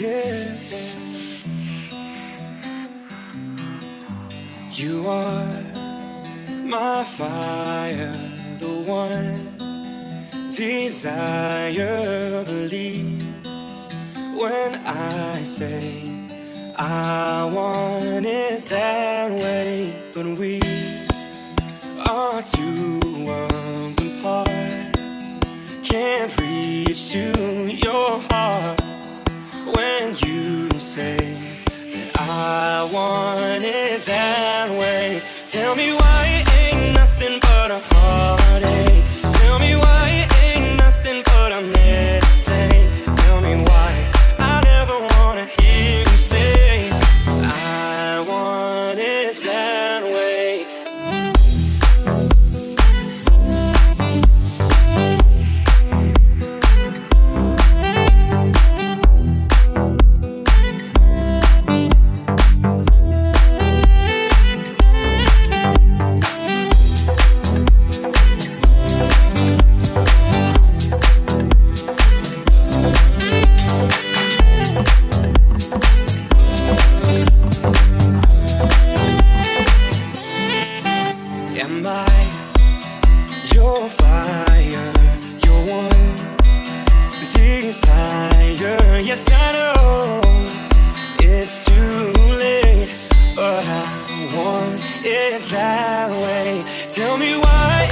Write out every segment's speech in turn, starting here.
yeah. You are my fire, the one desire. Believe when I say I want it that way, but we are two worlds apart. Can't I want it that way. Tell me why. it that way. Tell me why.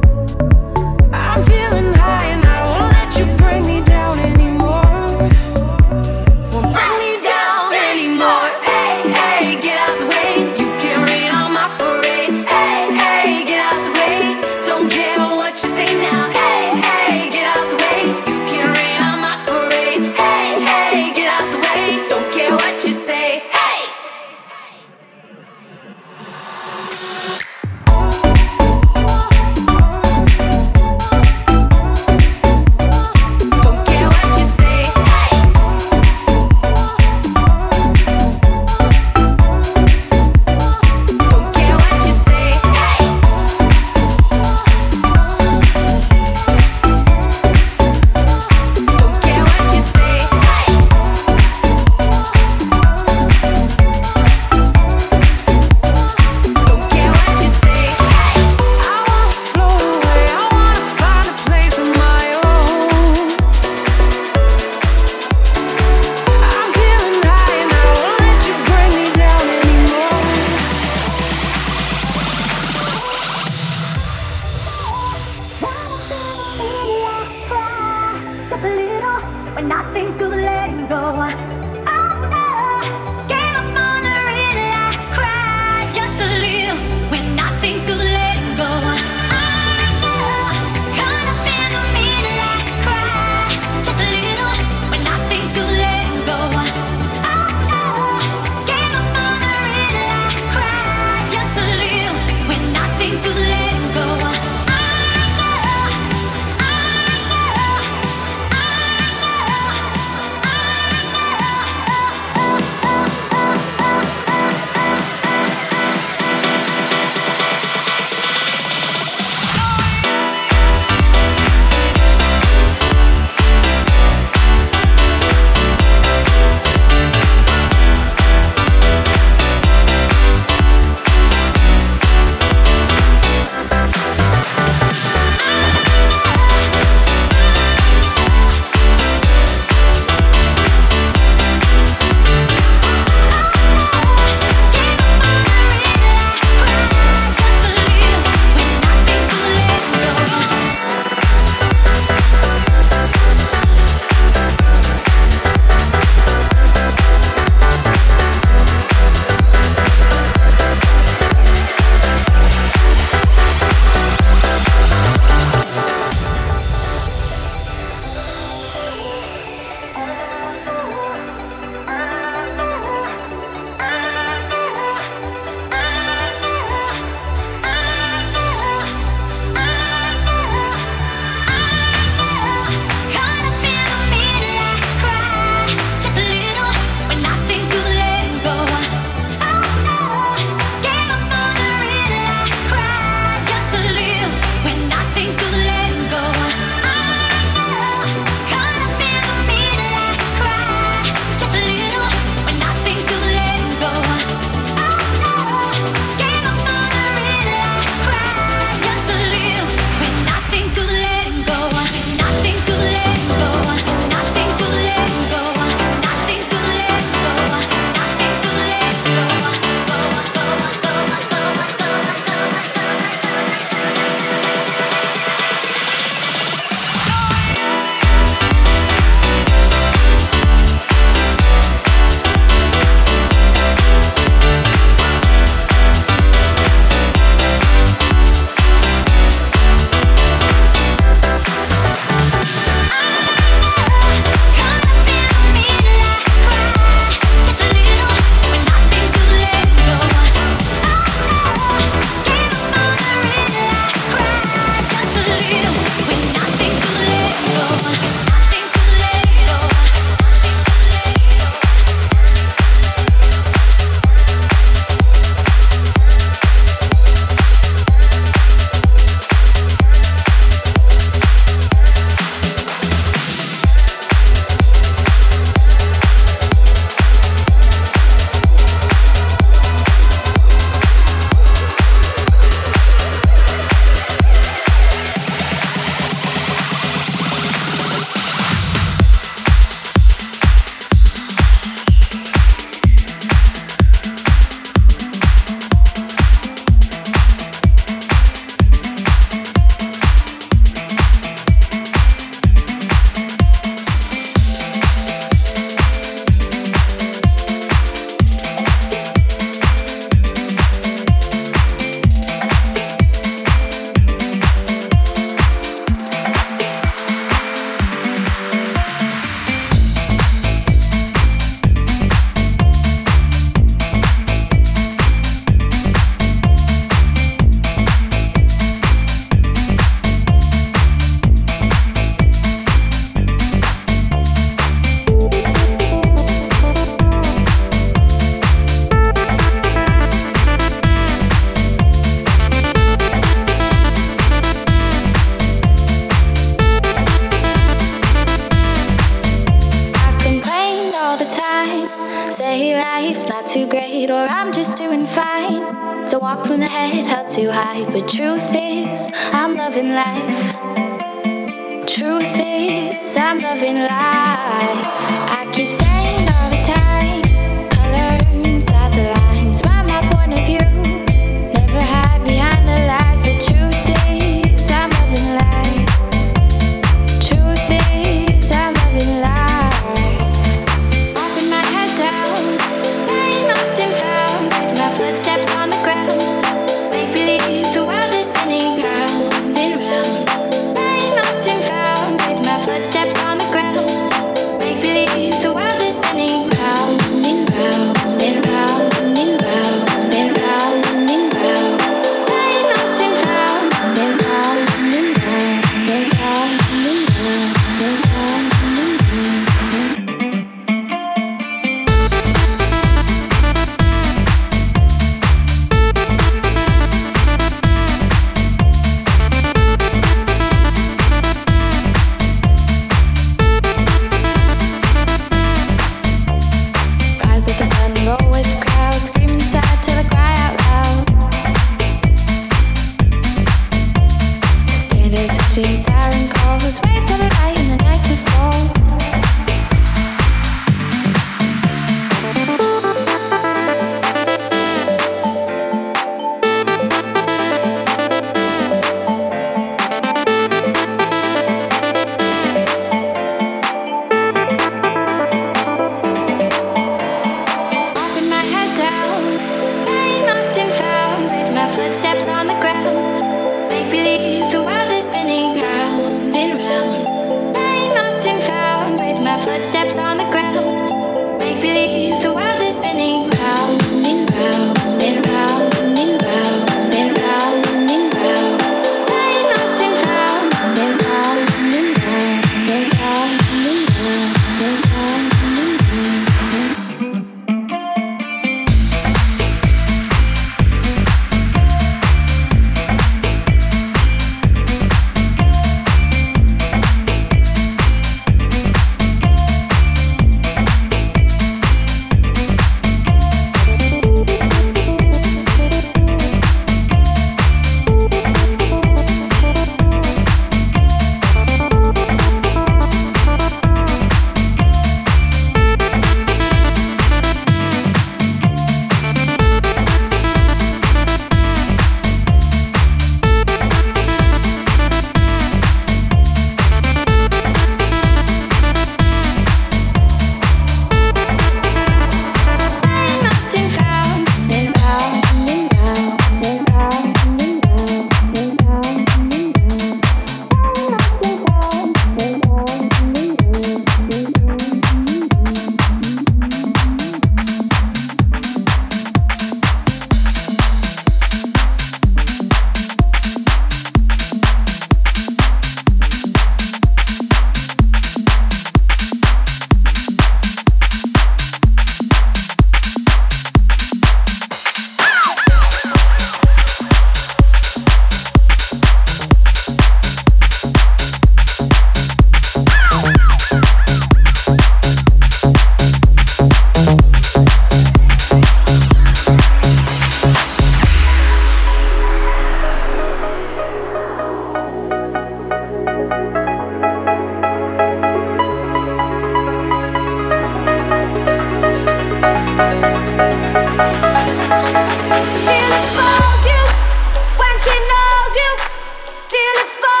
Xbox.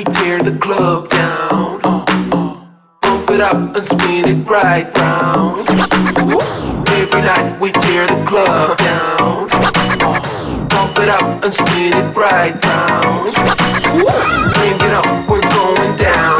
We tear the club down. Uh, uh, bump it up and spin it right round. Every night we tear the club down. Uh, bump it up and spin it right round. Bring it up, we're going down, going down,